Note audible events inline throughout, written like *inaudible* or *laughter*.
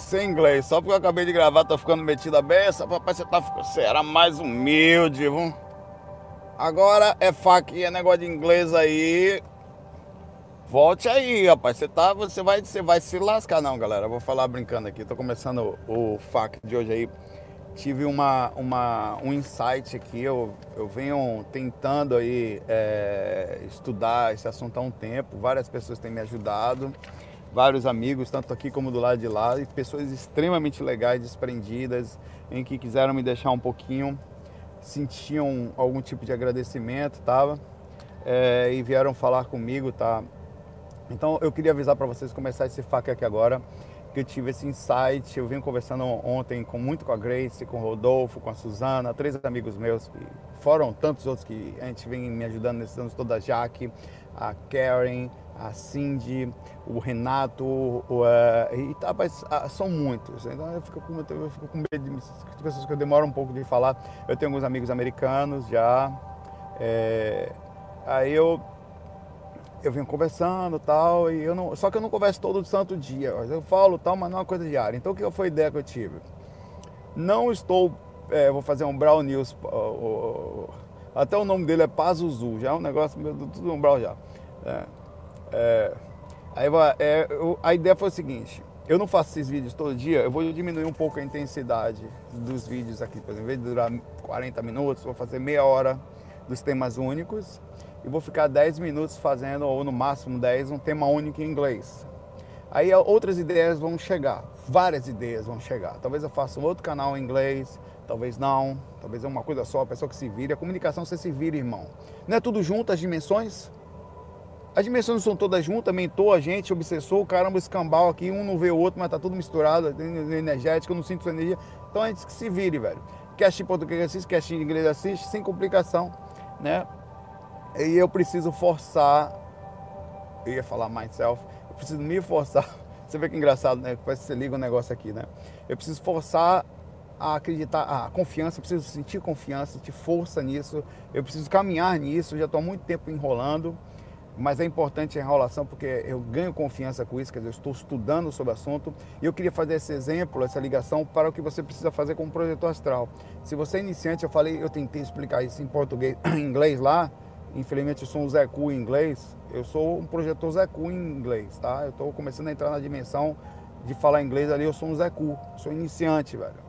Sem inglês, só porque eu acabei de gravar, tô ficando metido a beça. Papai, você tá você era mais humilde, viu? Agora é faca, é negócio de inglês aí. Volte aí, rapaz. Você tá, você vai, você vai se lascar não, galera. Eu vou falar brincando aqui. Tô começando o, o FAQ de hoje aí. Tive uma, uma, um insight aqui. Eu, eu venho tentando aí é, estudar esse assunto há um tempo. Várias pessoas têm me ajudado vários amigos, tanto aqui como do lado de lá, e pessoas extremamente legais, desprendidas, em que quiseram me deixar um pouquinho, sentiam algum tipo de agradecimento, tava, é, e vieram falar comigo, tá? Então eu queria avisar para vocês começar esse faca aqui agora, que eu tive esse insight, eu vim conversando ontem com muito com a Grace, com o Rodolfo, com a Suzana, três amigos meus, que foram tantos outros que a gente vem me ajudando nesses anos toda a Jaque, a Karen, a Cindy, o Renato, o, uh, e tá, mas, uh, são muitos. Então eu fico, com, eu fico com medo de, pessoas que eu demoro um pouco de falar. Eu tenho alguns amigos americanos já. É, aí eu eu venho conversando tal, e eu não, só que eu não converso todo santo dia. Eu falo tal, mas não é uma coisa diária. Então o que foi a ideia que eu tive? Não estou, é, vou fazer um Brown News, até o nome dele é Pazuzu, já é um negócio, tudo um Brown já. É, é, aí, é, eu, a ideia foi o seguinte, eu não faço esses vídeos todo dia, eu vou diminuir um pouco a intensidade dos vídeos aqui. Por exemplo, em vez de durar 40 minutos, vou fazer meia hora dos temas únicos e vou ficar 10 minutos fazendo, ou no máximo 10, um tema único em inglês. Aí outras ideias vão chegar, várias ideias vão chegar. Talvez eu faça um outro canal em inglês, talvez não, talvez é uma coisa só, a pessoa que se vire. A comunicação você se vira, irmão. Não é tudo junto as dimensões? As dimensões não são todas juntas, mentor, gente, obsessor, caramba, escambau aqui, um não vê o outro, mas tá tudo misturado, energético, eu não sinto sua energia. Então a gente que se vire, velho. Quer assistir português assiste, quer assistir inglês assiste, sem complicação, né? E eu preciso forçar, eu ia falar myself, eu preciso me forçar. *laughs* Você vê que engraçado, né? Parece que você liga um negócio aqui, né? Eu preciso forçar a acreditar, a confiança, eu preciso sentir confiança, sentir força nisso, eu preciso caminhar nisso, eu já estou há muito tempo enrolando mas é importante a enrolação porque eu ganho confiança com isso, quer dizer, eu estou estudando sobre o assunto e eu queria fazer esse exemplo, essa ligação para o que você precisa fazer com o projetor astral. Se você é iniciante, eu falei, eu tentei explicar isso em português, *clears throat* em inglês lá, infelizmente eu sou um Zé Cu em inglês, eu sou um projetor Zé Cu em inglês, tá? Eu estou começando a entrar na dimensão de falar inglês ali, eu sou um Zé Cu, sou iniciante, velho.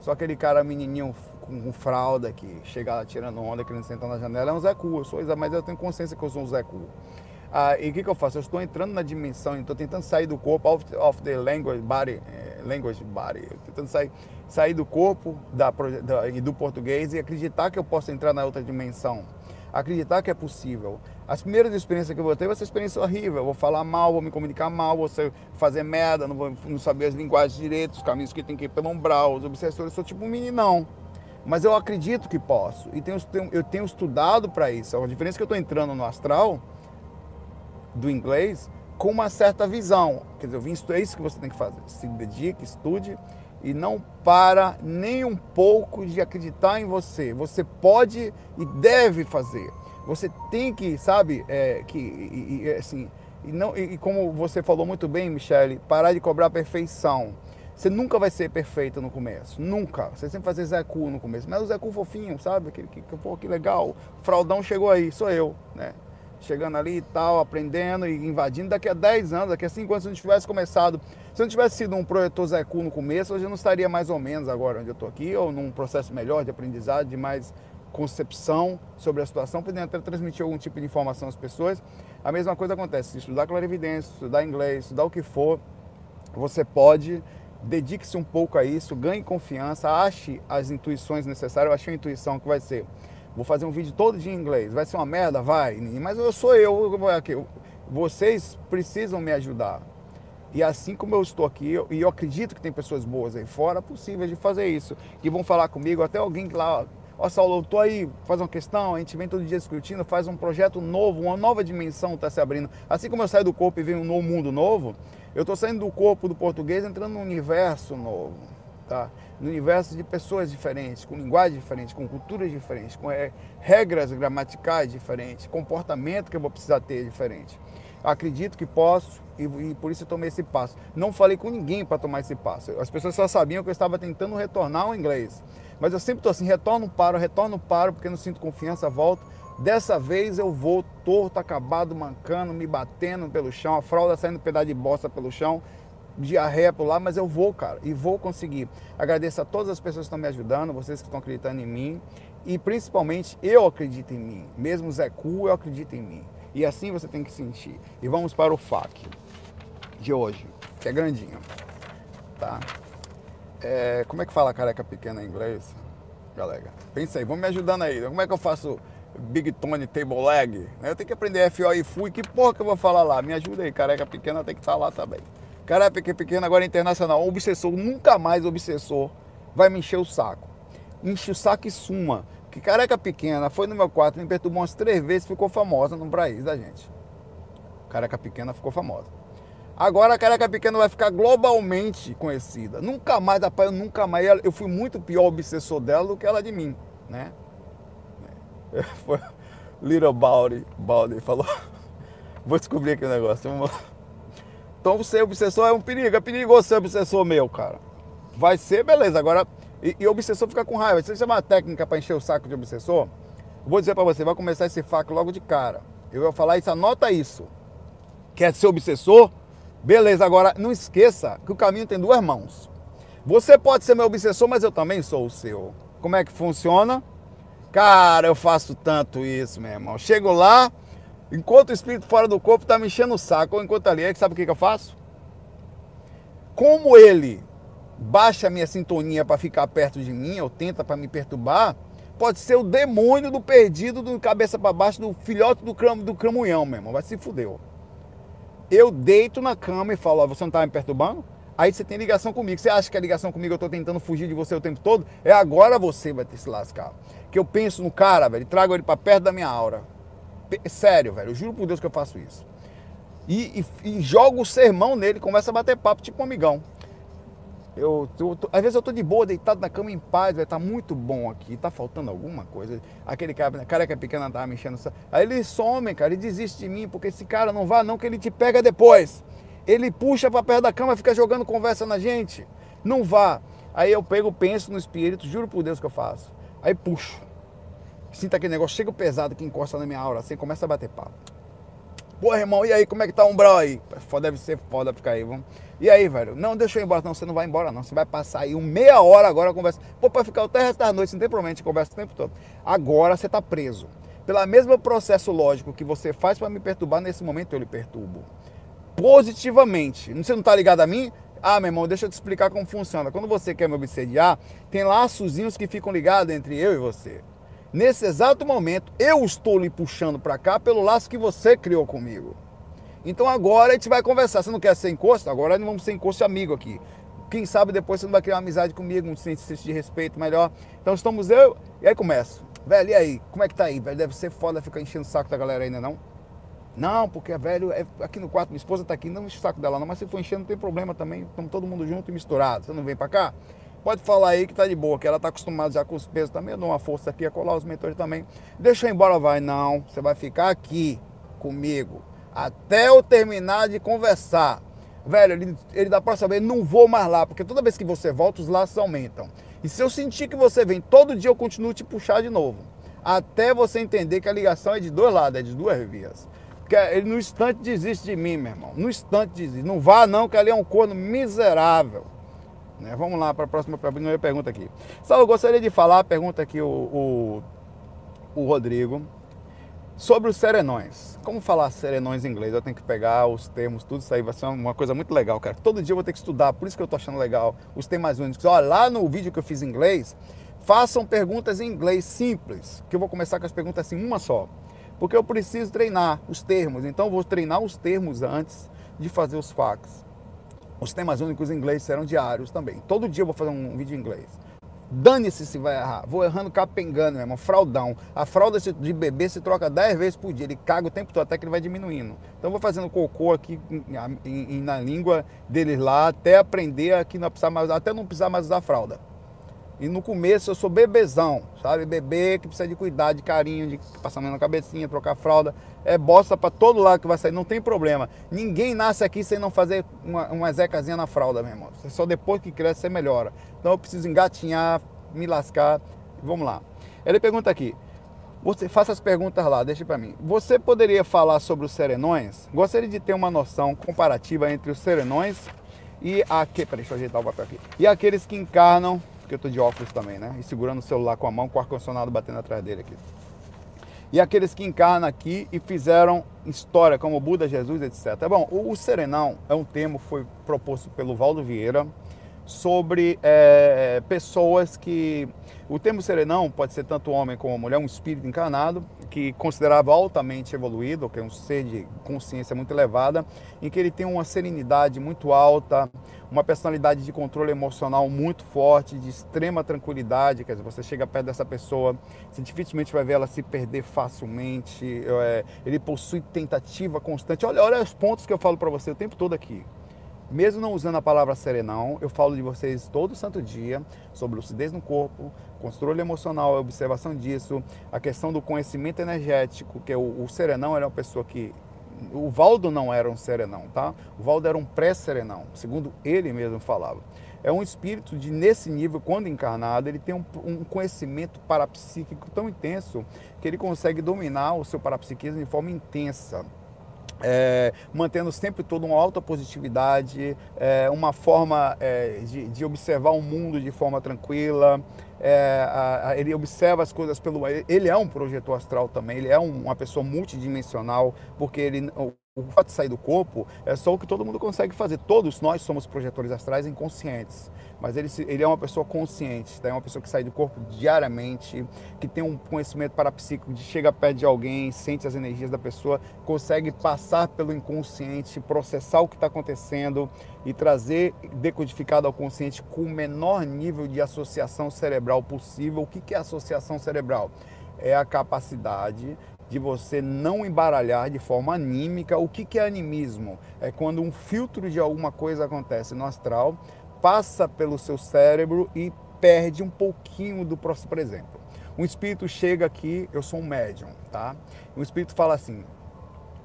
Só aquele cara menininho com fralda que chega lá tirando onda, querendo sentar na janela, é um Zé Cu. Eu sou, mas eu tenho consciência que eu sou um Zé Cu. Ah, e o que, que, eu faço? Eu estou entrando na dimensão, estou tentando sair do corpo, off, the language body, eh, language body, tentando sair, sair do corpo da, da, e do português e acreditar que eu posso entrar na outra dimensão. Acreditar que é possível. As primeiras experiências que eu vou ter vai ser experiência horrível. Eu vou falar mal, vou me comunicar mal, vou fazer merda, não vou não saber as linguagens direitas, os caminhos que tem que ir pelo umbral, os obsessores. Eu sou tipo um meninão mas eu acredito que posso e tenho, eu tenho estudado para isso. A diferença é que eu estou entrando no astral do inglês com uma certa visão. Quer dizer, eu vim, é isso que você tem que fazer. Se dedique, estude e não para nem um pouco de acreditar em você. Você pode e deve fazer. Você tem que, sabe, é, que e, e, assim, e não e, como você falou muito bem, Michele, parar de cobrar perfeição. Você nunca vai ser perfeito no começo, nunca. Você sempre vai ser Zé Cu no começo. Mas o Zé Cu fofinho, sabe? Que, que, que, pô, que legal. O fraudão chegou aí, sou eu, né? Chegando ali e tal, aprendendo e invadindo. Daqui a 10 anos, daqui a 5 anos, se eu não tivesse começado, se eu não tivesse sido um projetor Zé Cu no começo, hoje eu não estaria mais ou menos agora onde eu estou aqui, ou num processo melhor de aprendizado, de mais concepção sobre a situação, podendo até transmitir algum tipo de informação às pessoas. A mesma coisa acontece, se estudar clarividência, estudar inglês, estudar o que for, você pode dedique-se um pouco a isso, ganhe confiança, ache as intuições necessárias. Eu achei a intuição que vai ser, vou fazer um vídeo todo dia em inglês, vai ser uma merda? Vai, mas eu sou eu, vocês precisam me ajudar. E assim como eu estou aqui, eu, e eu acredito que tem pessoas boas aí fora, possíveis de fazer isso, que vão falar comigo, até alguém lá, ó Saulo, eu tô aí, faz uma questão, a gente vem todo dia discutindo, faz um projeto novo, uma nova dimensão está se abrindo. Assim como eu saio do corpo e venho um novo mundo novo, eu estou saindo do corpo do português, entrando num universo novo, tá? No universo de pessoas diferentes, com linguagem diferente, com culturas diferentes, com é, regras gramaticais diferentes, comportamento que eu vou precisar ter diferente. acredito que posso e, e, por isso eu tomei esse passo. Não falei com ninguém para tomar esse passo. As pessoas só sabiam que eu estava tentando retornar ao inglês. Mas eu sempre estou assim, retorno, paro, retorno, paro, porque não sinto confiança, volto. Dessa vez eu vou torto, acabado, mancando, me batendo pelo chão, a fralda saindo pedaço de bosta pelo chão, diarreia por lá, mas eu vou, cara, e vou conseguir. Agradeço a todas as pessoas que estão me ajudando, vocês que estão acreditando em mim, e principalmente eu acredito em mim. Mesmo Zé Cu, eu acredito em mim. E assim você tem que sentir. E vamos para o FAQ de hoje, que é grandinho. Tá? É, como é que fala careca pequena em inglês? Galera, pensa aí, vamos me ajudando aí. Como é que eu faço Big Tone Table Leg? Eu tenho que aprender FO e FUI. Que porra que eu vou falar lá? Me ajuda aí, careca pequena tem que estar lá também. Careca pequena agora é internacional. Obsessor, nunca mais obsessor vai me encher o saco. Enche o saco e suma. Que careca pequena foi no meu quarto, me perturbou umas três vezes, ficou famosa no país da gente. Careca pequena ficou famosa. Agora a careca pequena vai ficar globalmente conhecida. Nunca mais, rapaz, eu nunca mais. Eu fui muito pior obsessor dela do que ela de mim, né? *laughs* Foi Little Baldy, Baldy falou. *laughs* Vou descobrir aqui o negócio. Então ser obsessor é um perigo, é perigoso ser obsessor meu, cara. Vai ser, beleza. Agora, e, e obsessor fica com raiva. Se você uma técnica para encher o saco de obsessor, vou dizer para você, vai começar esse faco logo de cara. Eu vou falar isso, anota isso. Quer ser obsessor? Beleza, agora não esqueça que o caminho tem duas mãos. Você pode ser meu obsessor, mas eu também sou o seu. Como é que funciona? Cara, eu faço tanto isso, meu irmão. Chego lá, enquanto o espírito fora do corpo está me enchendo o saco, ou enquanto ali, sabe o que, que eu faço? Como ele baixa a minha sintonia para ficar perto de mim, ou tenta para me perturbar, pode ser o demônio do perdido, do cabeça para baixo, do filhote do, cram, do cramunhão, meu irmão. Vai se fudeu. Eu deito na cama e falo, ó, você não tá me perturbando? Aí você tem ligação comigo. Você acha que a ligação comigo eu tô tentando fugir de você o tempo todo? É agora você vai ter se lascar. Que eu penso no cara, velho, trago ele para perto da minha aura. Sério, velho, eu juro por Deus que eu faço isso. E, e, e jogo o sermão nele, começa a bater papo, tipo um amigão. Eu, tô, tô, às vezes eu tô de boa, deitado na cama em paz, vai tá muito bom aqui, tá faltando alguma coisa. Aquele cara, cara que é pequeno tá me enchendo. Aí ele some, cara, ele desiste de mim, porque esse cara não vá não, que ele te pega depois. Ele puxa para perto da cama, fica jogando conversa na gente. Não vá. Aí eu pego, penso no espírito, juro por Deus que eu faço. Aí puxo. Sinta aquele negócio, chega pesado que encosta na minha aura, assim, começa a bater papo. Pô, irmão, e aí, como é que tá o umbral aí? Deve ser foda ficar aí, vamos. E aí, velho? Não, deixa eu ir embora. Não, você não vai embora, não. Você vai passar aí uma meia hora agora conversa. Pô, pra ficar o resto da noite, não tem problema, a gente conversa o tempo todo. Agora você tá preso. Pelo mesmo processo lógico que você faz para me perturbar, nesse momento eu lhe perturbo. Positivamente. Você não tá ligado a mim? Ah, meu irmão, deixa eu te explicar como funciona. Quando você quer me obsediar, tem laçozinhos que ficam ligados entre eu e você. Nesse exato momento, eu estou lhe puxando para cá pelo laço que você criou comigo. Então agora a gente vai conversar. Você não quer ser encosto? Agora nós vamos ser encosto amigo aqui. Quem sabe depois você não vai criar uma amizade comigo, um senso de respeito melhor. Então estamos eu, e aí começo. Velho, e aí? Como é que tá aí, velho? Deve ser foda ficar enchendo o saco da galera ainda, não? Não, porque, velho, é aqui no quarto, minha esposa tá aqui, não enche o saco dela não, mas se for enchendo não tem problema também. Estamos todo mundo junto e misturado. Você não vem para cá? Pode falar aí que tá de boa, que ela tá acostumada já com os pesos também. Eu dou uma força aqui, a colar os mentores também. Deixa eu ir embora, vai. Não, você vai ficar aqui comigo até eu terminar de conversar. Velho, ele, ele da próxima vez, não vou mais lá, porque toda vez que você volta, os laços aumentam. E se eu sentir que você vem todo dia, eu continuo te puxar de novo. Até você entender que a ligação é de dois lados, é de duas vias. Porque ele no instante desiste de mim, meu irmão. No instante desiste. Não vá não, que ali é um corno miserável. Né? Vamos lá para a próxima pergunta aqui. Saulo, gostaria de falar, pergunta aqui o, o, o Rodrigo, sobre os serenões. Como falar serenões em inglês? Eu tenho que pegar os termos, tudo isso aí vai ser uma coisa muito legal, cara. Todo dia eu vou ter que estudar, por isso que eu tô achando legal os temas únicos. Olha, lá no vídeo que eu fiz em inglês, façam perguntas em inglês simples, que eu vou começar com as perguntas assim, uma só. Porque eu preciso treinar os termos, então vou treinar os termos antes de fazer os fax. Os temas únicos em inglês serão diários também. Todo dia eu vou fazer um vídeo em inglês. Dane-se se vai errar. Vou errando capengando, meu irmão. Fraudão. A fralda de bebê se troca 10 vezes por dia. Ele caga o tempo todo até que ele vai diminuindo. Então vou fazendo cocô aqui na língua deles lá até aprender aqui não precisar mais, até não precisar mais usar fralda. E no começo eu sou bebezão, sabe? Bebê que precisa de cuidado, de carinho, de passar a mão na cabecinha, trocar fralda. É bosta para todo lado que vai sair, não tem problema. Ninguém nasce aqui sem não fazer uma, uma zecazinha na fralda, meu irmão. Só depois que cresce você melhora. Então eu preciso engatinhar, me lascar. Vamos lá. Ele pergunta aqui. Você faça as perguntas lá, deixa para mim. Você poderia falar sobre os serenões? Gostaria de ter uma noção comparativa entre os serenões e peraí, deixa eu ajeitar o papel aqui. E aqueles que encarnam porque eu tô de óculos também, né? E segurando o celular com a mão, com o ar-condicionado batendo atrás dele aqui. E aqueles que encarnam aqui e fizeram história, como Buda, Jesus, etc. Bom, o Serenão é um termo que foi proposto pelo Valdo Vieira sobre é, pessoas que. O termo serenão pode ser tanto homem como mulher, um espírito encarnado, que considerava altamente evoluído, que é um ser de consciência muito elevada, em que ele tem uma serenidade muito alta, uma personalidade de controle emocional muito forte, de extrema tranquilidade, quer dizer, você chega perto dessa pessoa, você dificilmente vai ver ela se perder facilmente, é, ele possui tentativa constante. Olha, olha os pontos que eu falo para você o tempo todo aqui. Mesmo não usando a palavra serenão, eu falo de vocês todo santo dia sobre lucidez no corpo, controle emocional, a observação disso, a questão do conhecimento energético, que é o, o serenão era uma pessoa que o Valdo não era um serenão, tá? O Valdo era um pré-serenão, segundo ele mesmo falava. É um espírito de, nesse nível, quando encarnado, ele tem um, um conhecimento parapsíquico tão intenso que ele consegue dominar o seu parapsiquismo de forma intensa. É, mantendo sempre toda uma alta positividade, é, uma forma é, de, de, observar o mundo de forma tranquila. É, a, a, ele observa as coisas pelo. Ele é um projetor astral também, ele é um, uma pessoa multidimensional, porque ele, o fato de sair do corpo é só o que todo mundo consegue fazer. Todos nós somos projetores astrais inconscientes. Mas ele, ele é uma pessoa consciente, tá? é uma pessoa que sai do corpo diariamente, que tem um conhecimento parapsíquico, de chega perto de alguém, sente as energias da pessoa, consegue passar pelo inconsciente, processar o que está acontecendo e trazer decodificado ao consciente com o menor nível de associação cerebral possível. O que, que é associação cerebral? É a capacidade de você não embaralhar de forma anímica. O que, que é animismo? É quando um filtro de alguma coisa acontece no astral, passa pelo seu cérebro e perde um pouquinho do próximo. Por exemplo, um espírito chega aqui, eu sou um médium, tá? Um espírito fala assim: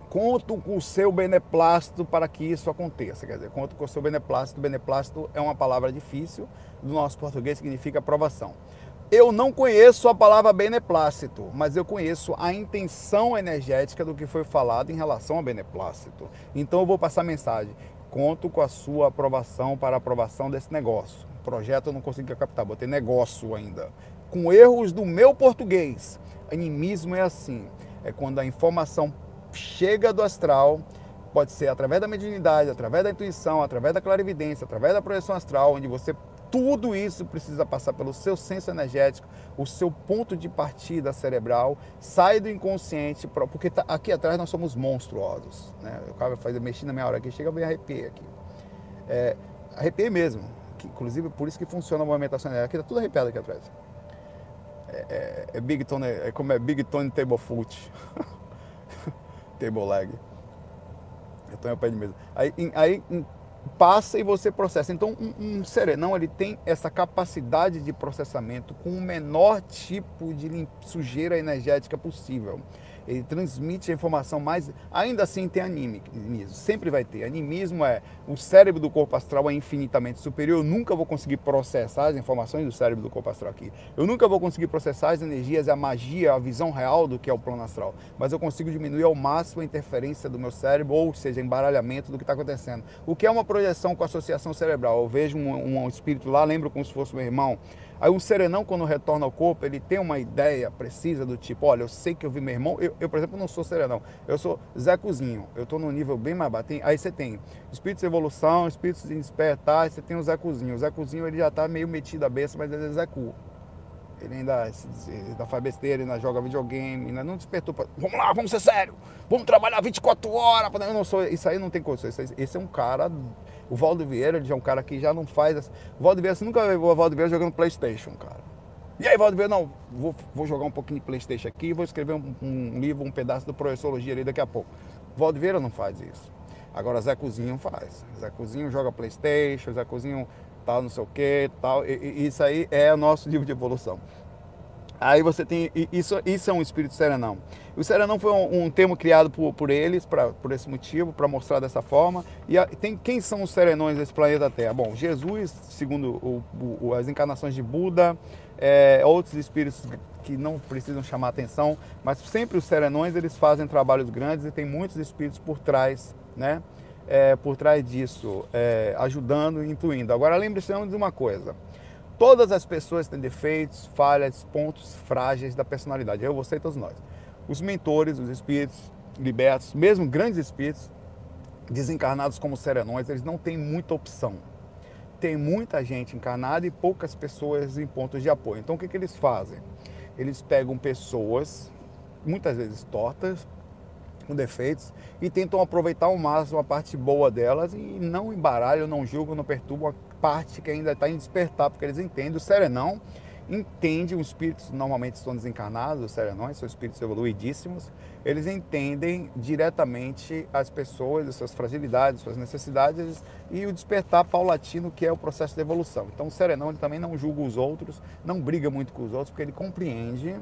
conto com o seu beneplácito para que isso aconteça. Quer dizer, conto com o seu beneplácito. Beneplácito é uma palavra difícil, do nosso português significa aprovação. Eu não conheço a palavra beneplácito, mas eu conheço a intenção energética do que foi falado em relação a beneplácito. Então eu vou passar a mensagem. Conto com a sua aprovação para a aprovação desse negócio. Projeto eu não consegui captar, botei negócio ainda. Com erros do meu português. Animismo é assim: é quando a informação chega do astral, pode ser através da mediunidade, através da intuição, através da clarividência, através da projeção astral, onde você tudo isso precisa passar pelo seu senso energético, o seu ponto de partida cerebral, sai do inconsciente, porque tá, aqui atrás nós somos monstruosos. Né? O cara faz mexer na minha hora aqui, chega bem arrepiei aqui. É, arrepiei mesmo. Que, inclusive por isso que funciona a movimentação energética, aqui tá tudo arrepiado aqui atrás. É, é, é Big Tone, é como é Big Tone Table Foot. *laughs* table leg. Eu tô em pé de mesa. Aí, aí passa e você processa. Então, um, um serenão ele tem essa capacidade de processamento com o menor tipo de sujeira energética possível ele transmite a informação mais. Ainda assim tem animismo, sempre vai ter. Animismo é o cérebro do corpo astral é infinitamente superior. Eu nunca vou conseguir processar as informações do cérebro do corpo astral aqui. Eu nunca vou conseguir processar as energias, a magia, a visão real do que é o plano astral. Mas eu consigo diminuir ao máximo a interferência do meu cérebro, ou seja, embaralhamento do que está acontecendo. O que é uma projeção com associação cerebral? Eu vejo um, um espírito lá, lembro como se fosse meu irmão Aí um serenão, quando retorna ao corpo, ele tem uma ideia precisa do tipo, olha, eu sei que eu vi meu irmão, eu, eu por exemplo, não sou serenão, eu sou Zé Cozinho, eu estou num nível bem mais baixo. Aí você tem espíritos de evolução, espíritos de despertar, você tem o Zé Cozinho. O Zé Cozinho ele já está meio metido a besta, mas ele é Zé Cu. Ele ainda, ainda faz besteira, ainda joga videogame, ainda não despertou pra, Vamos lá, vamos ser sério, vamos trabalhar 24 horas. Eu não sou, isso aí não tem condições. Esse é um cara o Valdo Vieira, já é um cara que já não faz. O Valdo Vieira, você nunca viu o Valdo Vieira jogando Playstation, cara. E aí, Valdo Vieira, não, vou, vou jogar um pouquinho de Playstation aqui, vou escrever um, um livro, um pedaço da Professologia ali daqui a pouco. O Valdo Vieira não faz isso. Agora Zé Cozinho faz. Zé Cozinho joga Playstation, Zé Cozinho tal, não sei o que, tal. E, e, isso aí é o nosso nível de evolução. Aí você tem. Isso, isso é um espírito serenão. O serenão foi um, um termo criado por, por eles, pra, por esse motivo, para mostrar dessa forma. E a, tem, quem são os serenões desse planeta Terra? Bom, Jesus, segundo o, o, as encarnações de Buda, é, outros espíritos que não precisam chamar atenção, mas sempre os serenões eles fazem trabalhos grandes e tem muitos espíritos por trás, né? É, por trás disso, é, ajudando e incluindo. Agora lembre-se de uma coisa Todas as pessoas têm defeitos, falhas, pontos frágeis da personalidade. Eu, você e todos nós. Os mentores, os espíritos libertos, mesmo grandes espíritos, desencarnados como serenões, eles não têm muita opção. Tem muita gente encarnada e poucas pessoas em pontos de apoio. Então o que, que eles fazem? Eles pegam pessoas, muitas vezes tortas, com defeitos, e tentam aproveitar ao máximo a parte boa delas e não embaralham, não julgam, não perturbam parte que ainda está em despertar, porque eles entendem. O serenão entende, os espíritos normalmente estão desencarnados, os serenões são espíritos evoluidíssimos, eles entendem diretamente as pessoas, as suas fragilidades, suas necessidades e o despertar paulatino que é o processo de evolução. Então o serenão ele também não julga os outros, não briga muito com os outros, porque ele compreende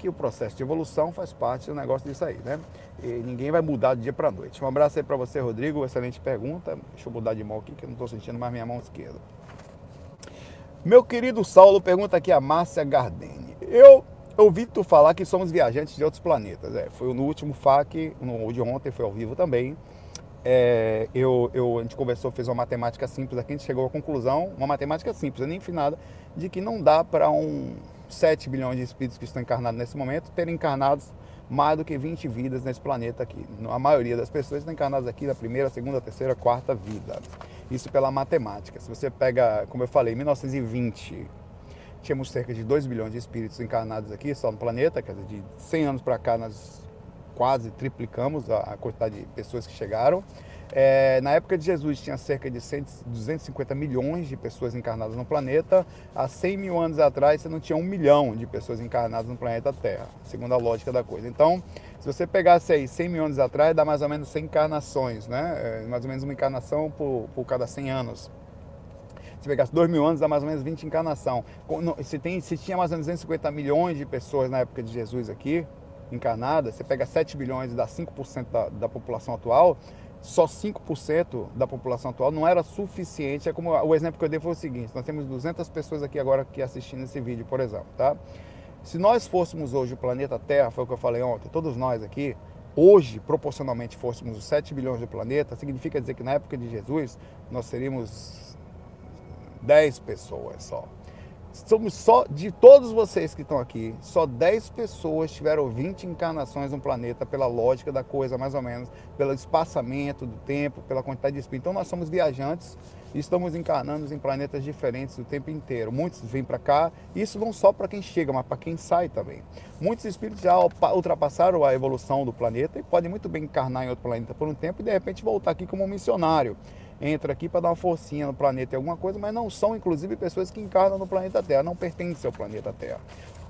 que o processo de evolução faz parte do negócio disso aí, né? E ninguém vai mudar do dia para noite. Um abraço aí para você, Rodrigo. Excelente pergunta. Deixa eu mudar de mão aqui, que eu não estou sentindo mais minha mão esquerda. Meu querido Saulo pergunta aqui a Márcia Gardeni. Eu ouvi tu falar que somos viajantes de outros planetas. É, foi no último FAQ, no de ontem, foi ao vivo também. É, eu, eu, a gente conversou, fez uma matemática simples aqui, a gente chegou à conclusão, uma matemática simples, nem infinada, de que não dá para um 7 bilhões de espíritos que estão encarnados nesse momento terem encarnados mais do que 20 vidas nesse planeta aqui. A maioria das pessoas estão encarnadas aqui na primeira, segunda, terceira, quarta vida. Isso pela matemática. Se você pega, como eu falei, 1920, tínhamos cerca de 2 bilhões de espíritos encarnados aqui só no planeta, quer dizer, de 100 anos para cá nós quase triplicamos a quantidade de pessoas que chegaram. É, na época de Jesus tinha cerca de 100, 250 milhões de pessoas encarnadas no planeta. Há 100 mil anos atrás você não tinha um milhão de pessoas encarnadas no planeta Terra, segundo a lógica da coisa. Então, se você pegasse aí 100 mil anos atrás, dá mais ou menos 100 encarnações, né? É, mais ou menos uma encarnação por, por cada 100 anos. Se pegasse 2 mil anos, dá mais ou menos 20 encarnação. Se, se tinha mais ou menos 250 milhões de pessoas na época de Jesus aqui, encarnadas, você pega 7 bilhões e dá 5% da, da população atual, só 5% da população atual não era suficiente. É como o exemplo que eu dei foi o seguinte: nós temos 200 pessoas aqui agora que assistindo esse vídeo, por exemplo, tá? Se nós fôssemos hoje o planeta Terra, foi o que eu falei ontem, todos nós aqui, hoje, proporcionalmente, fôssemos os 7 bilhões do planeta, significa dizer que na época de Jesus nós seríamos 10 pessoas só somos só, de todos vocês que estão aqui, só 10 pessoas tiveram 20 encarnações no planeta, pela lógica da coisa, mais ou menos, pelo espaçamento do tempo, pela quantidade de espíritos. Então nós somos viajantes e estamos encarnando em planetas diferentes o tempo inteiro. Muitos vêm para cá, isso não só para quem chega, mas para quem sai também. Muitos espíritos já ultrapassaram a evolução do planeta e podem muito bem encarnar em outro planeta por um tempo e de repente voltar aqui como missionário entra aqui para dar uma forcinha no planeta e alguma coisa, mas não são, inclusive, pessoas que encarnam no planeta Terra, não pertencem ao planeta Terra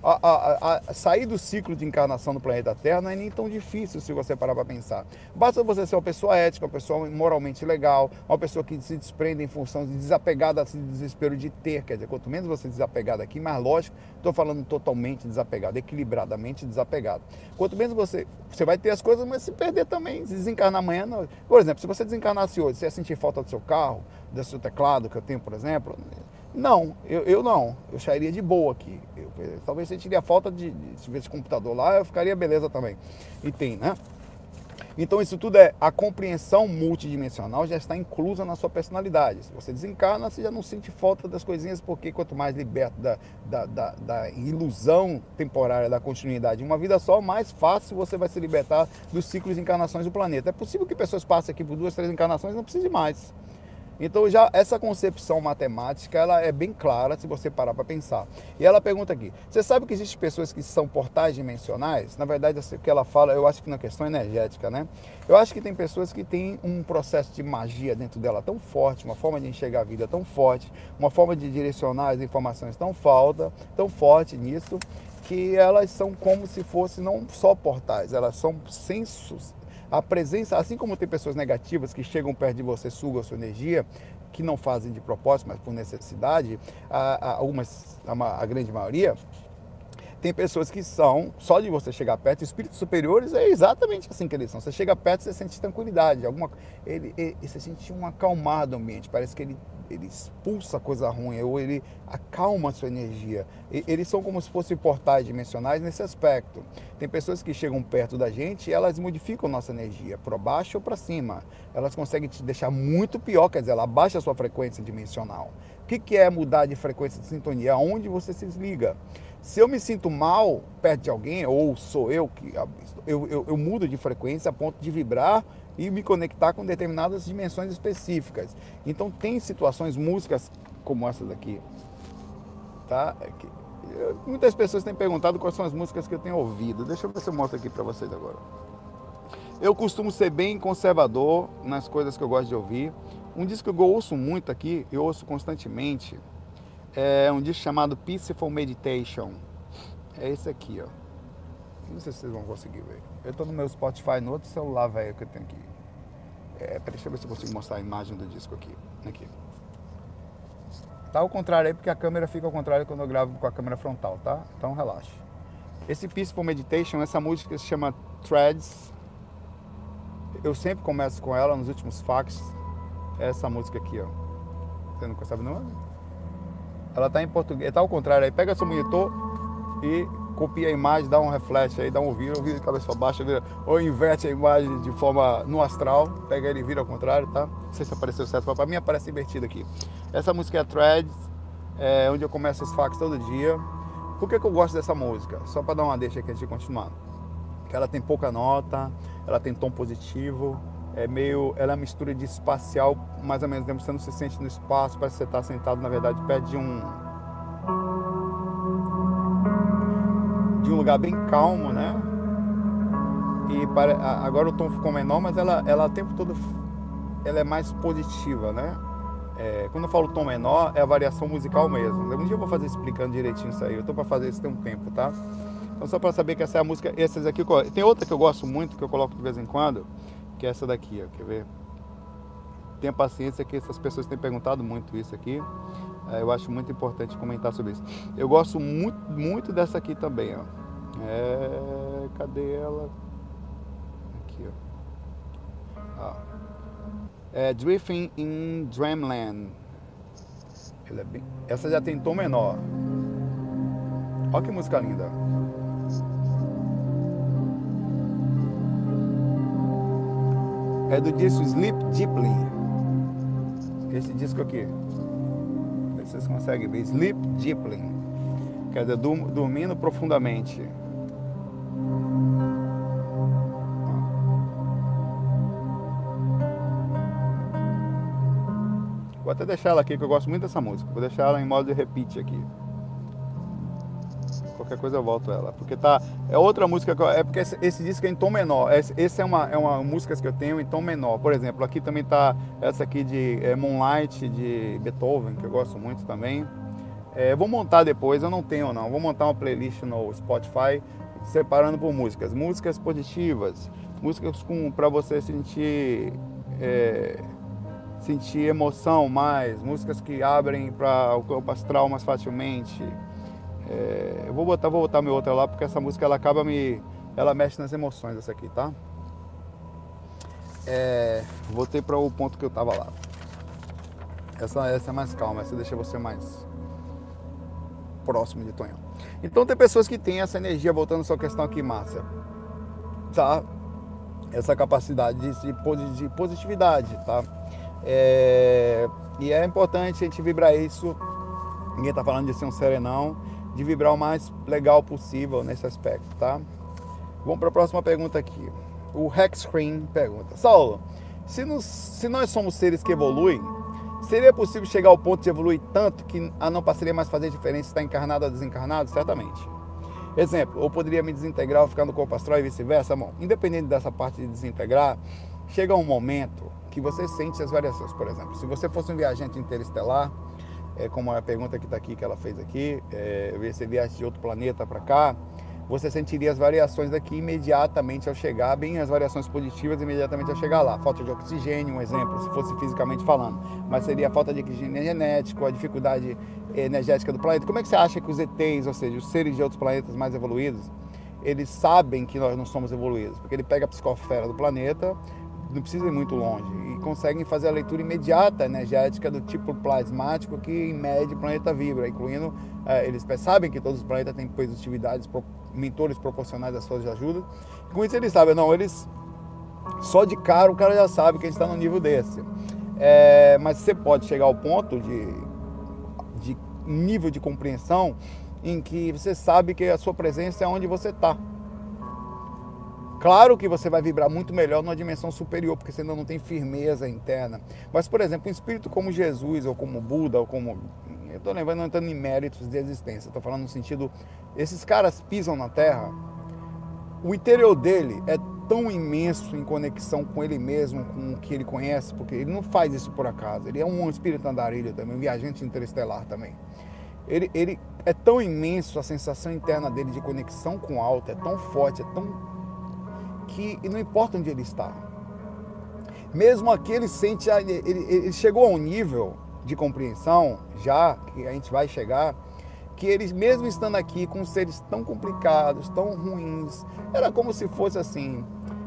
a, a, a, sair do ciclo de encarnação do planeta Terra não é nem tão difícil se você parar para pensar. Basta você ser uma pessoa ética, uma pessoa moralmente legal, uma pessoa que se desprende em função de desapegar desse desespero de ter. Quer dizer, quanto menos você desapegar daqui, mais lógico, estou falando totalmente desapegado, equilibradamente desapegado. Quanto menos você. Você vai ter as coisas, mas se perder também, se desencarnar amanhã. Não. Por exemplo, se você desencarnasse hoje, você ia sentir falta do seu carro, do seu teclado que eu tenho, por exemplo. Não, eu, eu não. Eu sairia de boa aqui. Eu, talvez sentiria falta de, de, se ver esse computador lá, eu ficaria beleza também. E tem, né? Então isso tudo é a compreensão multidimensional já está inclusa na sua personalidade. Se você desencarna, você já não sente falta das coisinhas, porque quanto mais liberto da, da, da, da ilusão temporária da continuidade uma vida só, mais fácil você vai se libertar dos ciclos de encarnações do planeta. É possível que pessoas passem aqui por duas, três encarnações e não precisem mais. Então já essa concepção matemática ela é bem clara se você parar para pensar. E ela pergunta aqui: você sabe que existem pessoas que são portais dimensionais? Na verdade, o que ela fala, eu acho que na questão energética, né? Eu acho que tem pessoas que têm um processo de magia dentro dela tão forte, uma forma de enxergar a vida tão forte, uma forma de direcionar as informações tão falta, tão forte nisso, que elas são como se fossem não só portais, elas são sensos a presença, assim como tem pessoas negativas que chegam perto de você, sugam a sua energia, que não fazem de propósito, mas por necessidade, algumas, a grande maioria, tem pessoas que são, só de você chegar perto, espíritos superiores é exatamente assim que eles são. Você chega perto, você sente tranquilidade, alguma, ele, ele, você sente um acalmar do ambiente, parece que ele, ele expulsa coisa ruim, ou ele acalma a sua energia. Eles são como se fossem portais dimensionais nesse aspecto. Tem pessoas que chegam perto da gente e elas modificam nossa energia, para baixo ou para cima. Elas conseguem te deixar muito pior, quer dizer, ela baixa a sua frequência dimensional. O que, que é mudar de frequência de sintonia? Aonde você se desliga. Se eu me sinto mal perto de alguém, ou sou eu que eu, eu, eu, mudo de frequência a ponto de vibrar e me conectar com determinadas dimensões específicas. Então tem situações, músicas como essa daqui, tá? É muitas pessoas têm perguntado quais são as músicas que eu tenho ouvido. Deixa eu ver se eu mostro aqui para vocês agora. Eu costumo ser bem conservador nas coisas que eu gosto de ouvir. Um disco que eu ouço muito aqui, eu ouço constantemente, é um disco chamado Peaceful Meditation. É esse aqui, ó. Não sei se vocês vão conseguir ver. Eu tô no meu Spotify no outro celular, velho, que eu tenho aqui. É, deixa eu ver se eu consigo mostrar a imagem do disco aqui. Aqui. Tá ao contrário aí, porque a câmera fica ao contrário quando eu gravo com a câmera frontal, tá? Então relaxa. Esse Peaceful Meditation, essa música se chama Threads. Eu sempre começo com ela nos últimos fax. É essa música aqui, ó. Você não sabe não? Ela está em português, está ao contrário aí. Pega seu monitor e copia a imagem, dá um refresh aí, dá um vira, vira de cabeça baixa, vira, ou inverte a imagem de forma no astral, pega ele e vira ao contrário, tá? Não sei se apareceu certo, mas para mim aparece invertido aqui. Essa música é Threads, é onde eu começo os fax todo dia. Por que, que eu gosto dessa música? Só para dar uma deixa aqui antes de continuar. Ela tem pouca nota, ela tem tom positivo, é meio, ela é uma mistura de espacial, mais ou menos, tempo você não se sente no espaço, parece que você está sentado, na verdade, perto de um de um lugar bem calmo, né? E para, agora o tom ficou menor, mas ela, ela o tempo todo ela é mais positiva, né? É, quando eu falo tom menor, é a variação musical mesmo. Um dia eu vou fazer explicando direitinho isso aí. Eu tô para fazer isso tem um tempo, tá? Então só para saber que essa é a música, essas aqui, tem outra que eu gosto muito que eu coloco de vez em quando, que é essa daqui, ó, quer ver? Tenha paciência que essas pessoas têm perguntado muito isso aqui. É, eu acho muito importante comentar sobre isso. Eu gosto muito, muito dessa aqui também, ó. É, cadê ela? Aqui, ó. ó. É Drifting in Dreamland. É bem... Essa já tem tom menor. Olha que música linda. É do disco Sleep Deeply. Esse disco aqui. Vocês conseguem ver. Sleep Deeply. Quer dizer, dormindo profundamente. Vou até deixar ela aqui, que eu gosto muito dessa música. Vou deixar ela em modo de repeat aqui. Qualquer coisa eu volto ela. Porque tá. É outra música eu, É porque esse, esse, disco é em tom menor. Esse, esse, é, uma, é uma música que eu tenho em tom menor. Por exemplo, aqui também tá essa aqui de é, Moonlight de Beethoven, que eu gosto muito também. É, vou montar depois, eu não tenho não. Vou montar uma playlist no Spotify separando por músicas. Músicas positivas, músicas com para você sentir. É, sentir emoção mais, músicas que abrem para o campo astral mais facilmente. É, eu vou botar, vou botar meu outra lá porque essa música ela acaba me, ela mexe nas emoções essa aqui, tá? É, voltei para o ponto que eu tava lá. Essa, essa é mais calma, essa deixa você mais próximo de Tonhão. Então tem pessoas que têm essa energia, voltando à sua questão aqui, Márcia, tá? Essa capacidade de, de positividade, tá? É, e é importante a gente vibrar isso. Ninguém tá falando de ser um serenão de vibrar o mais legal possível nesse aspecto, tá? Vamos para a próxima pergunta aqui. O Hexcreen pergunta: Saulo, se, nos, se nós somos seres que evoluem, seria possível chegar ao ponto de evoluir tanto que a não passaria mais fazer diferença estar encarnado ou desencarnado? Certamente. Exemplo, ou poderia me desintegrar ou ficar no corpo astral e vice-versa? Bom, independente dessa parte de desintegrar, chega um momento que você sente as variações. Por exemplo, se você fosse um viajante interestelar, é, como a pergunta que está aqui, que ela fez aqui, é, se viesse de outro planeta para cá, você sentiria as variações daqui imediatamente ao chegar, bem as variações positivas imediatamente ao chegar lá. Falta de oxigênio, um exemplo, se fosse fisicamente falando. Mas seria a falta de oxigênio genético, a dificuldade energética do planeta. Como é que você acha que os ETs, ou seja, os seres de outros planetas mais evoluídos, eles sabem que nós não somos evoluídos? Porque ele pega a psicosfera do planeta, não precisa ir muito longe, e conseguem fazer a leitura imediata energética do tipo plasmático que, em média, o planeta vibra, incluindo, é, eles sabem que todos os planetas têm positividades, mentores proporcionais às suas ajudas, com isso eles sabem, não, eles, só de cara o cara já sabe que a gente está no nível desse. É, mas você pode chegar ao ponto de, de nível de compreensão em que você sabe que a sua presença é onde você está. Claro que você vai vibrar muito melhor numa dimensão superior, porque você ainda não tem firmeza interna. Mas, por exemplo, um espírito como Jesus, ou como Buda, ou como. Eu estou lembrando, não entrando em méritos de existência, estou falando no sentido. Esses caras pisam na Terra, o interior dele é tão imenso em conexão com ele mesmo, com o que ele conhece, porque ele não faz isso por acaso. Ele é um espírito andarilho também, um viajante interestelar também. Ele, ele é tão imenso, a sensação interna dele de conexão com o alto é tão forte, é tão que não importa onde ele está. Mesmo aqui ele sente, ele, ele chegou a um nível de compreensão, já que a gente vai chegar, que eles mesmo estando aqui com seres tão complicados, tão ruins, era como se fosse assim,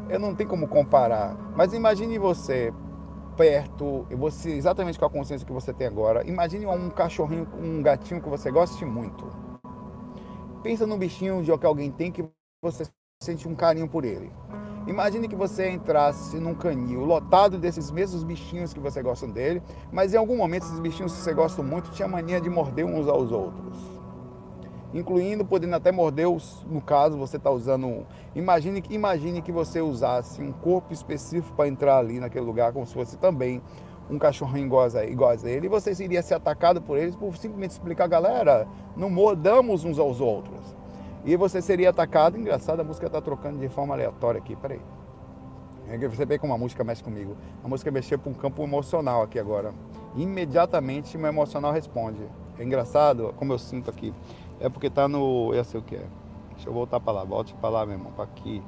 eu não tenho como comparar, mas imagine você perto, você exatamente com a consciência que você tem agora, imagine um cachorrinho, um gatinho que você goste muito. Pensa num bichinho de que alguém tem que você sente um carinho por ele. Imagine que você entrasse num canil lotado desses mesmos bichinhos que você gosta dele, mas em algum momento esses bichinhos que você gosta muito tinham mania de morder uns aos outros. Incluindo podendo até morder os, no caso você está usando um. Imagine que imagine que você usasse um corpo específico para entrar ali naquele lugar, como se fosse também um cachorrinho igual a, igual a ele, e você iria ser atacado por eles por simplesmente explicar, galera, não mordamos uns aos outros. E você seria atacado. Engraçado, a música está trocando de forma aleatória aqui. Peraí. É você vê como a música mexe comigo. A música mexeu para um campo emocional aqui agora. Imediatamente meu emocional responde. É engraçado como eu sinto aqui. É porque tá no. Eu sei o que é. Deixa eu voltar para lá. Volte para lá, meu irmão. Para aqui.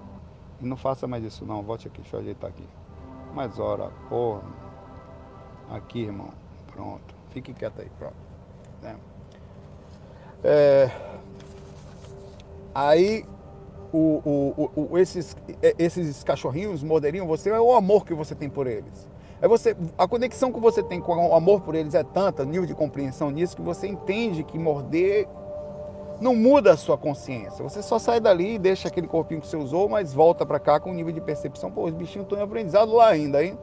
E não faça mais isso não. Volte aqui. Deixa eu ajeitar aqui. Mais hora. Porra. Aqui, irmão. Pronto. Fique quieto aí. Pronto. É. é Aí o, o, o, esses, esses cachorrinhos morderiam você, é o amor que você tem por eles. É você, a conexão que você tem com o amor por eles é tanta, nível de compreensão nisso, que você entende que morder não muda a sua consciência. Você só sai dali e deixa aquele corpinho que você usou, mas volta para cá com um nível de percepção. Pô, os bichinhos estão em aprendizado lá ainda, hein?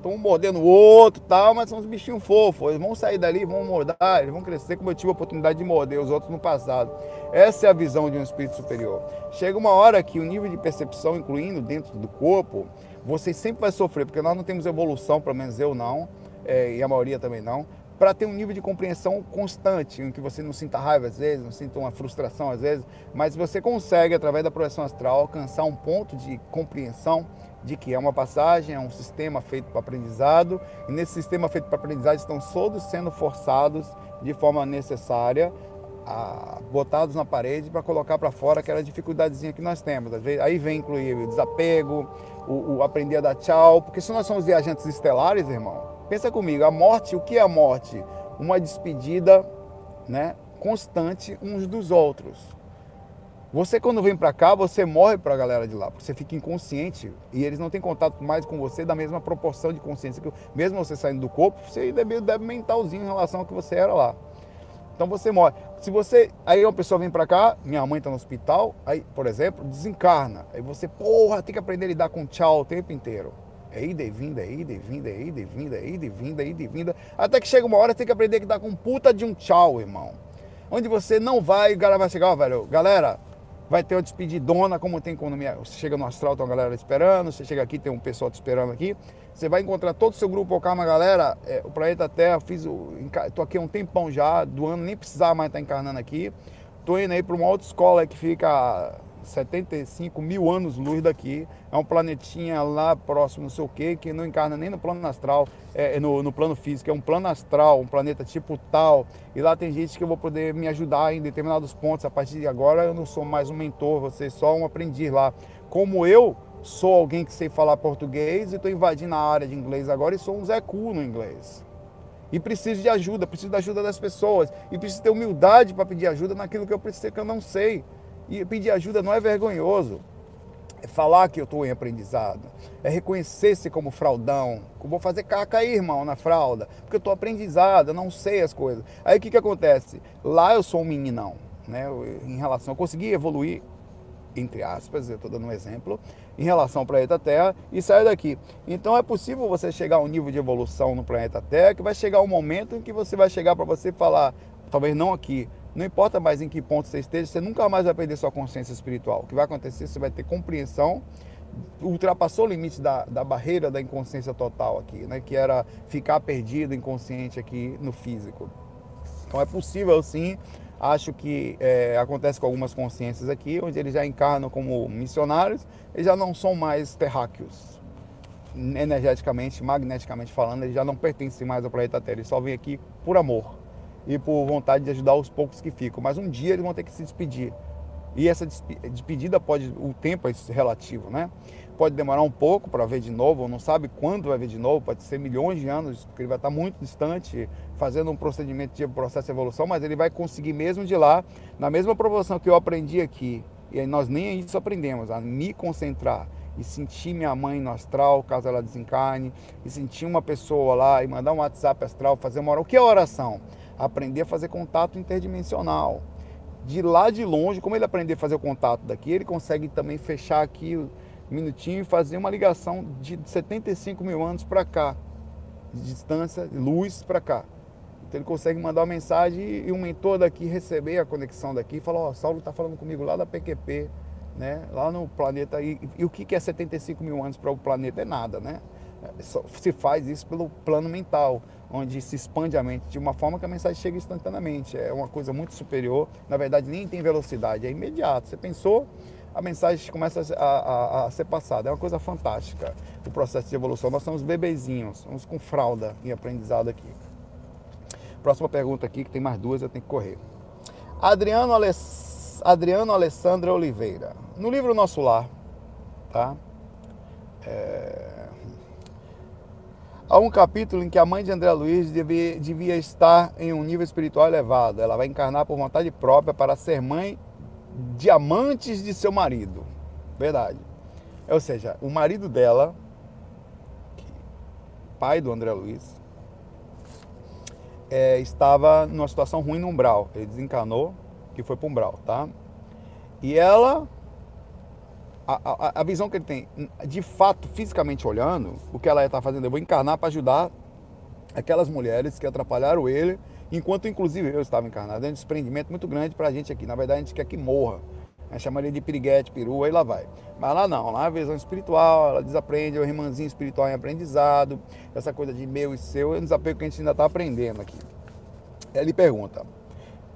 Estão mordendo o outro tal, mas são uns bichinhos fofos. Eles vão sair dali, vão mordar, eles vão crescer, como eu tive a oportunidade de morder os outros no passado. Essa é a visão de um espírito superior. Chega uma hora que o nível de percepção, incluindo dentro do corpo, você sempre vai sofrer, porque nós não temos evolução, pelo menos eu não, é, e a maioria também não, para ter um nível de compreensão constante, em que você não sinta raiva às vezes, não sinta uma frustração às vezes, mas você consegue, através da projeção astral, alcançar um ponto de compreensão de que é uma passagem, é um sistema feito para aprendizado, e nesse sistema feito para aprendizado estão todos sendo forçados de forma necessária, a, botados na parede para colocar para fora aquela dificuldadezinha que nós temos. Aí vem incluir o desapego, o, o aprender a dar tchau, porque se nós somos viajantes estelares, irmão, pensa comigo, a morte, o que é a morte? Uma despedida né, constante uns dos outros. Você quando vem para cá, você morre para a galera de lá, porque você fica inconsciente e eles não têm contato mais com você da mesma proporção de consciência que mesmo você saindo do corpo, você deve, deve mentalzinho em relação ao que você era lá. Então você morre. Se você, aí uma pessoa vem para cá, minha mãe está no hospital, aí, por exemplo, desencarna. Aí você, porra, tem que aprender a lidar com tchau o tempo inteiro. É ida e vinda, é ida e vinda, é ida e vinda, é ida e vinda, é ida e vinda. Até que chega uma hora, tem que aprender a lidar com puta de um tchau, irmão. Onde você não vai, o cara vai chegar, ó, velho, galera, vai ter uma despedidona, como tem quando você chega no astral, tem uma galera esperando, você chega aqui, tem um pessoal te esperando aqui. Você vai encontrar todo o seu grupo, oh, calma galera, é, o Planeta Terra, fiz o, tô aqui há um tempão já, do ano, nem precisava mais estar encarnando aqui. Tô indo aí para uma outra escola que fica 75 mil anos-luz daqui. É um planetinha lá próximo, não sei o quê, que não encarna nem no plano astral, é, é, no, no, plano físico. É um plano astral, um planeta tipo tal. E lá tem gente que eu vou poder me ajudar em determinados pontos. A partir de agora eu não sou mais um mentor, você é só um aprendiz lá. Como eu sou alguém que sei falar português e estou invadindo a área de inglês agora e sou um Zé Cu no inglês. E preciso de ajuda, preciso da ajuda das pessoas. E preciso ter humildade para pedir ajuda naquilo que eu preciso, que eu não sei. E pedir ajuda não é vergonhoso. É falar que eu estou em aprendizado. É reconhecer-se como fraudão. Eu vou fazer caca aí, irmão, na fralda. Porque eu estou aprendizado, eu não sei as coisas. Aí o que, que acontece? Lá eu sou um meninão. Né? Em relação, eu consegui evoluir, entre aspas, eu estou dando um exemplo, em relação ao planeta Terra e sair daqui. Então é possível você chegar a um nível de evolução no planeta Terra que vai chegar um momento em que você vai chegar para você falar, talvez não aqui, não importa mais em que ponto você esteja, você nunca mais vai perder sua consciência espiritual. O que vai acontecer, você vai ter compreensão, ultrapassou o limite da, da barreira da inconsciência total aqui, né? que era ficar perdido, inconsciente aqui no físico. Então é possível sim, acho que é, acontece com algumas consciências aqui, onde eles já encarnam como missionários, eles já não são mais terráqueos. Energeticamente, magneticamente falando, eles já não pertencem mais ao planeta Terra, eles só vêm aqui por amor e por vontade de ajudar os poucos que ficam. Mas um dia eles vão ter que se despedir. E essa despedida pode, o tempo é relativo, né? Pode demorar um pouco para ver de novo, não sabe quando vai ver de novo, pode ser milhões de anos, porque ele vai estar muito distante, fazendo um procedimento de processo de evolução, mas ele vai conseguir mesmo de lá, na mesma proporção que eu aprendi aqui, e nós nem isso aprendemos, a me concentrar e sentir minha mãe no astral, caso ela desencarne, e sentir uma pessoa lá e mandar um WhatsApp astral, fazer uma oração. O que é oração? Aprender a fazer contato interdimensional. De lá de longe, como ele aprender a fazer o contato daqui, ele consegue também fechar aqui um minutinho e fazer uma ligação de 75 mil anos para cá, de distância, de luz para cá. Então ele consegue mandar uma mensagem e o mentor daqui receber a conexão daqui e falar, ó, oh, Saulo está falando comigo lá da PQP, né? lá no planeta. E, e o que é 75 mil anos para o planeta? É nada, né? É, se faz isso pelo plano mental onde se expande a mente de uma forma que a mensagem chega instantaneamente. É uma coisa muito superior. Na verdade, nem tem velocidade, é imediato. Você pensou, a mensagem começa a, a, a, ser passada. É uma coisa fantástica o processo de evolução. Nós somos bebezinhos, somos com fralda em aprendizado aqui. Próxima pergunta aqui, que tem mais duas, eu tenho que correr. Adriano, Aless... Adriano Alessandra Oliveira. No livro Nosso Lar, tá? É Há um capítulo em que a mãe de André Luiz devia, devia estar em um nível espiritual elevado. Ela vai encarnar por vontade própria para ser mãe de amantes de seu marido. Verdade. Ou seja, o marido dela, pai do André Luiz, é, estava numa situação ruim no umbral. Ele desencanou, que foi para o umbral, tá? E ela a, a, visão que ele tem, de fato, fisicamente olhando, o que ela está fazendo, eu vou encarnar para ajudar aquelas mulheres que atrapalharam ele, enquanto inclusive eu estava encarnado. É um desprendimento muito grande para a gente aqui. Na verdade, a gente quer que morra. A gente chamaria de piriguete, perua, e lá vai. Mas lá não, lá é a visão espiritual, ela desaprende, é o irmãzinho espiritual em aprendizado, essa coisa de meu e seu, é um desapego que a gente ainda está aprendendo aqui. Ele pergunta,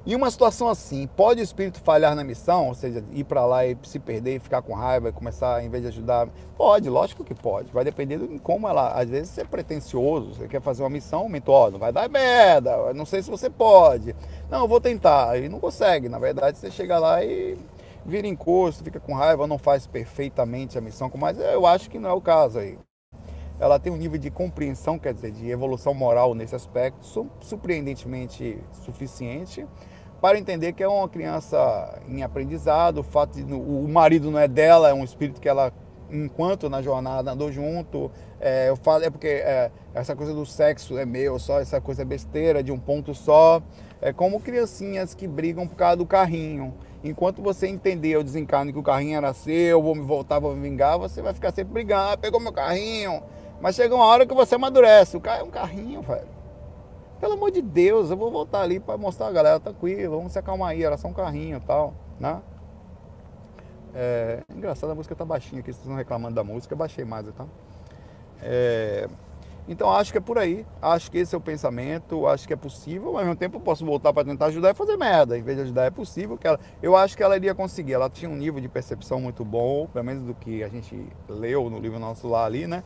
em uma situação assim, pode o espírito falhar na missão, ou seja, ir para lá e se perder e ficar com raiva e começar, em vez de ajudar? Pode, lógico que pode. Vai depender de como ela. Às vezes você é pretencioso, você quer fazer uma missão, mentor, não vai dar merda, não sei se você pode. Não, eu vou tentar. E não consegue. Na verdade, você chega lá e vira encosto, fica com raiva, não faz perfeitamente a missão, mas eu acho que não é o caso aí. Ela tem um nível de compreensão, quer dizer, de evolução moral nesse aspecto, surpreendentemente suficiente para entender que é uma criança em aprendizado, o fato de o marido não é dela, é um espírito que ela, enquanto na jornada, andou junto. É, eu falo, é porque é, essa coisa do sexo é meu, só essa coisa é besteira, de um ponto só. É como criancinhas que brigam por causa do carrinho. Enquanto você entender o desencarne que o carrinho era seu, vou me voltar, vou me vingar, você vai ficar sempre brigando, ah, pegou meu carrinho. Mas chega uma hora que você amadurece. O carro é um carrinho, velho. Pelo amor de Deus, eu vou voltar ali para mostrar a galera, tranquilo, vamos se acalmar aí, era só um carrinho e tal, né? É, engraçado, a música tá baixinha aqui, vocês estão reclamando da música, eu baixei mais, tá? É, Então acho que é por aí, acho que esse é o pensamento, acho que é possível, mas ao mesmo tempo eu posso voltar para tentar ajudar e fazer merda. Em vez de ajudar, é possível que ela. Eu acho que ela iria conseguir. Ela tinha um nível de percepção muito bom, pelo menos do que a gente leu no livro nosso lá ali, né?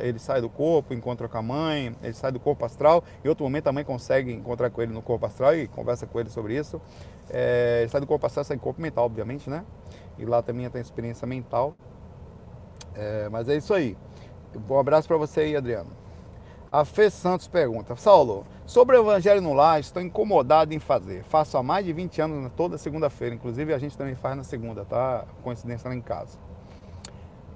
Ele sai do corpo, encontra com a mãe, ele sai do corpo astral, em outro momento a mãe consegue encontrar com ele no corpo astral e conversa com ele sobre isso. É, ele sai do corpo astral, sai do corpo mental, obviamente, né? E lá também tem experiência mental. É, mas é isso aí. Um abraço para você aí, Adriano. A Fê Santos pergunta: Saulo, sobre o Evangelho no Lar, estou incomodado em fazer. Faço há mais de 20 anos toda segunda-feira. Inclusive, a gente também faz na segunda, tá? Coincidência lá em casa.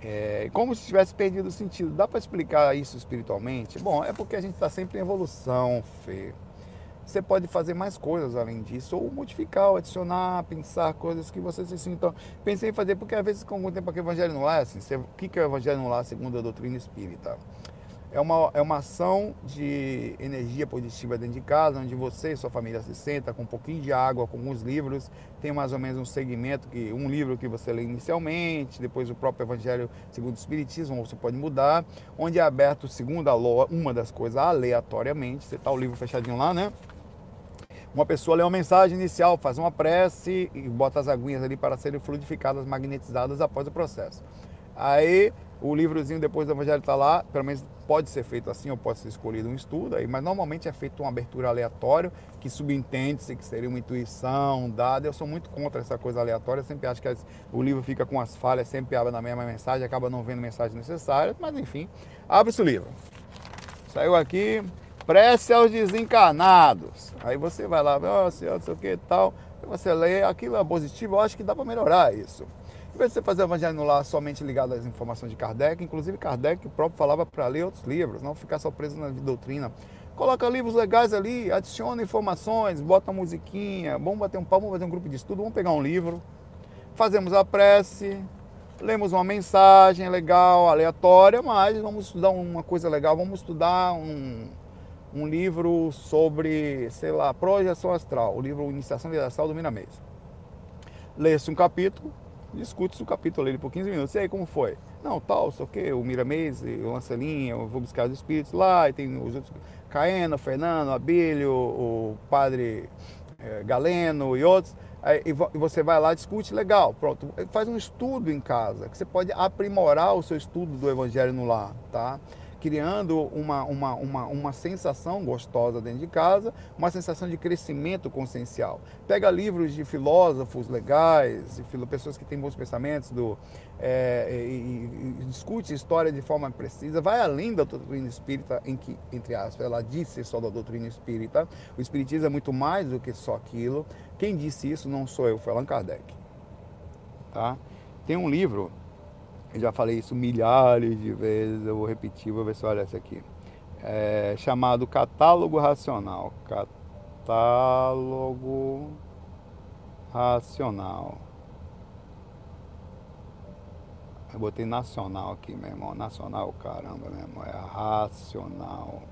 É, como se tivesse perdido o sentido. Dá para explicar isso espiritualmente? Bom, é porque a gente está sempre em evolução, Fê. Você pode fazer mais coisas além disso, ou modificar, ou adicionar, pensar coisas que você se sinta. Pensei em fazer, porque às vezes, com algum tempo aqui, o Evangelho no Lar, assim, você, o que é o Evangelho no Lar segundo a doutrina espírita? É uma, é uma ação de energia positiva dentro de casa, onde você e sua família se senta com um pouquinho de água, com alguns livros, tem mais ou menos um segmento, que um livro que você lê inicialmente, depois o próprio Evangelho segundo o Espiritismo, você pode mudar, onde é aberto segundo a ló, uma das coisas aleatoriamente, você está o livro fechadinho lá, né? Uma pessoa lê uma mensagem inicial, faz uma prece e bota as aguinhas ali para serem fluidificadas, magnetizadas após o processo. Aí o livrozinho depois do Evangelho está lá, pelo menos pode ser feito assim ou pode ser escolhido um estudo, aí, mas normalmente é feito uma abertura aleatória, que subentende-se que seria uma intuição dada. Eu sou muito contra essa coisa aleatória, sempre acho que as, o livro fica com as falhas, sempre abre na mesma mensagem, acaba não vendo mensagem necessária, mas enfim, abre-se o livro. Saiu aqui, prece aos desencarnados. Aí você vai lá, oh, senhor, não sei o que e tal, você lê, aquilo é positivo, eu acho que dá para melhorar isso. Em vez de você fazer o evangelho no lar somente ligado às informações de Kardec, inclusive Kardec próprio falava para ler outros livros, não ficar só preso na doutrina. Coloca livros legais ali, adiciona informações, bota uma musiquinha, vamos bater um pau, vamos fazer um grupo de estudo, vamos pegar um livro, fazemos a prece, lemos uma mensagem legal, aleatória, mas vamos estudar uma coisa legal, vamos estudar um, um livro sobre, sei lá, projeção astral, o livro Iniciação Astral do Miramês. Lê-se um capítulo, discute o capítulo ali por 15 minutos. E aí, como foi? Não, tal, sei o quê, o Miramês, o Lancelinha, eu vou buscar os espíritos lá, e tem os outros, Caena, Fernando, Abílio, o padre é, Galeno e outros. Aí, e você vai lá, discute, legal, pronto. Faz um estudo em casa, que você pode aprimorar o seu estudo do Evangelho no lar, tá? Criando uma, uma, uma, uma sensação gostosa dentro de casa, uma sensação de crescimento consciencial. Pega livros de filósofos legais, de pessoas que têm bons pensamentos, do, é, e, e, discute história de forma precisa, vai além da doutrina espírita, em que, entre aspas, ela disse só da doutrina espírita. O espiritismo é muito mais do que só aquilo. Quem disse isso não sou eu, foi Allan Kardec. Tá? Tem um livro eu já falei isso milhares de vezes, eu vou repetir, vou ver se olha essa aqui. É chamado Catálogo Racional. Catálogo Racional. Eu botei nacional aqui, meu irmão. Nacional, caramba, meu irmão. É racional.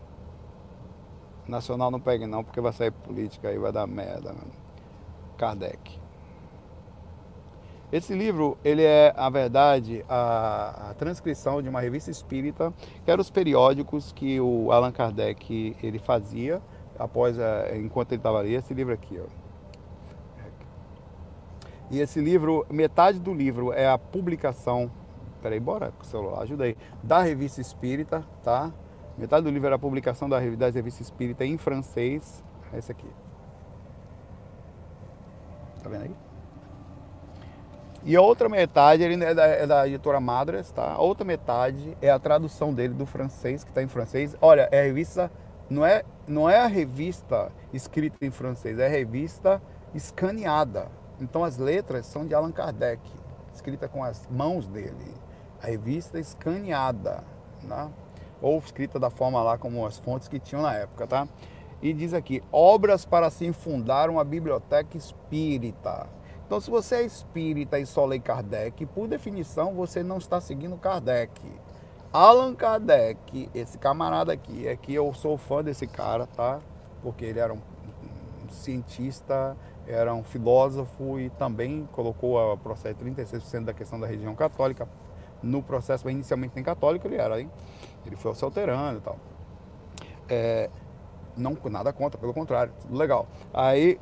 Nacional não pegue não, porque vai sair política aí, vai dar merda, meu irmão. Kardec. Esse livro, ele é, a verdade, a, a, transcrição de uma revista espírita, que eram os periódicos que o Allan Kardec ele fazia após, a, enquanto ele estava ali. Esse livro aqui, ó. E esse livro, metade do livro é a publicação, peraí, bora com o celular, ajuda aí, da revista espírita, tá? Metade do livro era a publicação da, da revista espírita em francês, é esse aqui. Tá vendo aí? E a outra metade ele é da, é da editora Madras, tá? A outra metade é a tradução dele do francês, que está em francês. Olha, é a revista, não é, não é a revista escrita em francês, é a revista escaneada. Então as letras são de Allan Kardec, escrita com as mãos dele. A revista escaneada, né? ou escrita da forma lá como as fontes que tinham na época, tá? E diz aqui: obras para se fundar uma biblioteca espírita. Então, se você é espírita e só lê Kardec, por definição você não está seguindo Kardec. Allan Kardec, esse camarada aqui, é que eu sou fã desse cara, tá? Porque ele era um, cientista, era um filósofo e também colocou o processo 36% da questão da religião católica no processo, inicialmente nem católico ele era, hein? Ele foi se alterando e tal. É, não nada contra, pelo contrário, tudo legal. Aí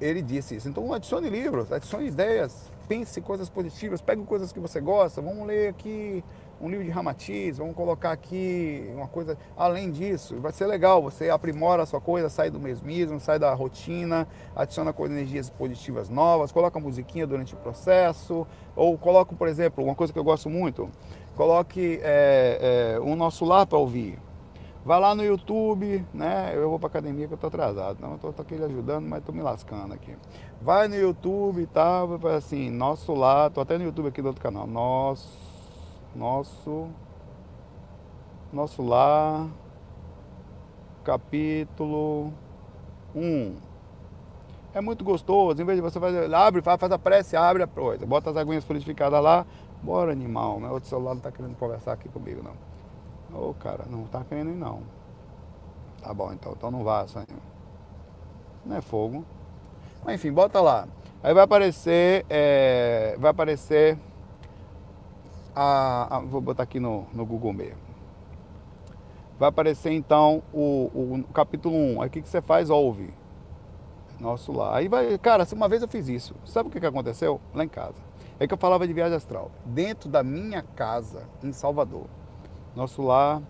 ele disse isso. Então adicione livros, adicione ideias, pense coisas positivas, pegue coisas que você gosta, vamos ler aqui um livro de Ramatiz, vamos colocar aqui uma coisa além disso. Vai ser legal, você aprimora a sua coisa, sai do mesmismo, sai da rotina, adiciona coisas, energias positivas novas, coloca musiquinha durante o processo, ou coloca, por exemplo, uma coisa que eu gosto muito, coloque é, é, um nosso lar para ouvir. Vai lá no YouTube, né? Eu vou pra academia que eu tô atrasado. Não, eu tô, tô aqui ajudando, mas tô me lascando aqui. Vai no YouTube e tal, assim, nosso lar, tô até no YouTube aqui do outro canal. Nosso, nosso, nosso lar, capítulo 1. É muito gostoso, em vez de você fazer, abre, faz a prece, abre a coisa, bota as aguinhas fluidificadas lá, bora animal, meu outro celular não tá querendo conversar aqui comigo não. Ô, oh, cara, não tá querendo ir não. Tá bom, então, então não vá, sonho. Não é fogo. Mas enfim, bota lá. Aí vai aparecer, é, vai aparecer a, a, vou botar aqui no, no Google mesmo. Vai aparecer então o, o, o capítulo 1. Aí o que, que você faz? Ouve. Nosso lá. Aí vai, cara, uma vez eu fiz isso. Sabe o que, que aconteceu? Lá em casa. É que eu falava de viagem astral. Dentro da minha casa, em Salvador. Nosso Lar,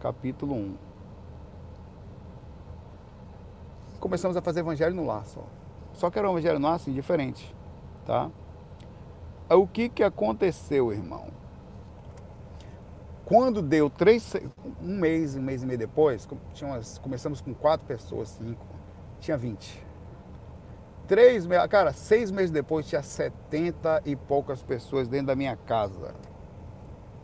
capítulo 1. Começamos a fazer evangelho no lar só. Só que era um evangelho no lar assim, diferente, tá? O que que aconteceu, irmão? Quando deu três, um mês, um mês e meio depois, umas, começamos com quatro pessoas, cinco, tinha 20. Três cara, seis meses depois tinha setenta e poucas pessoas dentro da minha casa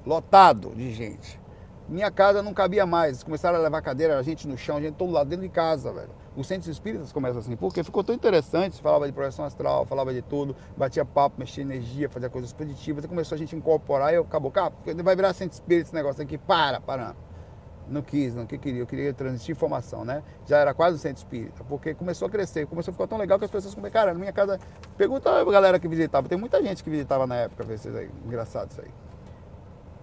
lotado de gente. Minha casa não cabia mais. Começaram a levar cadeira, a gente no chão, a gente todo lá dentro de casa, velho. Os centros espíritas começam assim, porque ficou tão interessante, falava de projeção astral, falava de tudo, batia papo, mexia energia, fazia coisas positivas, e começou a gente incorporar e eu acabou, cara, vai virar centro espírita esse negócio aqui, para, para. Não quis, não que queria, eu queria transmitir informação, né? Já era quase um centro espírita, porque começou a crescer, começou a ficar tão legal que as pessoas começaram, cara, na minha casa, pergunta a galera que visitava, tem muita gente que visitava na época, ver aí, engraçado isso aí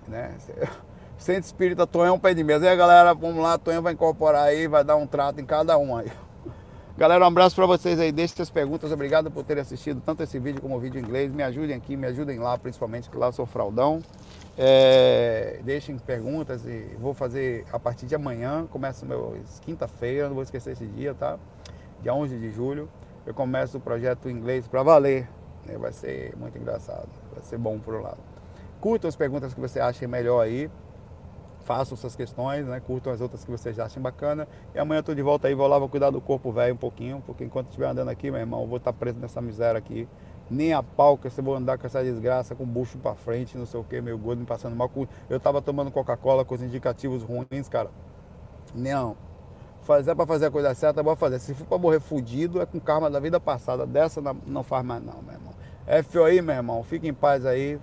né? *laughs* Centro Espírita Tonhão Pé de Mesa. E aí, galera, vamos lá, Tonhão vai incorporar aí, vai dar um trato em cada um aí. *laughs* Galera, um abraço para vocês aí, deixem suas perguntas, obrigado por terem assistido tanto esse vídeo como o vídeo em inglês, me ajudem aqui, me ajudem lá, principalmente, que lá eu sou fraudão. É, deixem perguntas e vou fazer a partir de amanhã, começa meu quinta-feira, não vou esquecer esse dia, tá? Dia 11 de julho, eu começo o projeto inglês para valer, né? vai ser muito engraçado, vai ser bom por um lado. Curtam as perguntas que você acha melhor aí. Façam suas questões, né? Curtam as outras que vocês achem bacana. E amanhã eu tô de volta aí, vou lá, vou cuidar do corpo velho um pouquinho, porque enquanto estiver andando aqui, meu irmão, eu vou estar preso nessa miséria aqui. Nem a pau que você vou andar com essa desgraça, com o bucho pra frente, não sei o que, meio gordo, me passando mal. Eu tava tomando Coca-Cola com os indicativos ruins, cara. Não. Fazer pra fazer a coisa certa, vou fazer. Se for pra morrer fudido, é com karma da vida passada. Dessa não faz mais não, meu irmão. É aí, meu irmão. Fique em paz aí.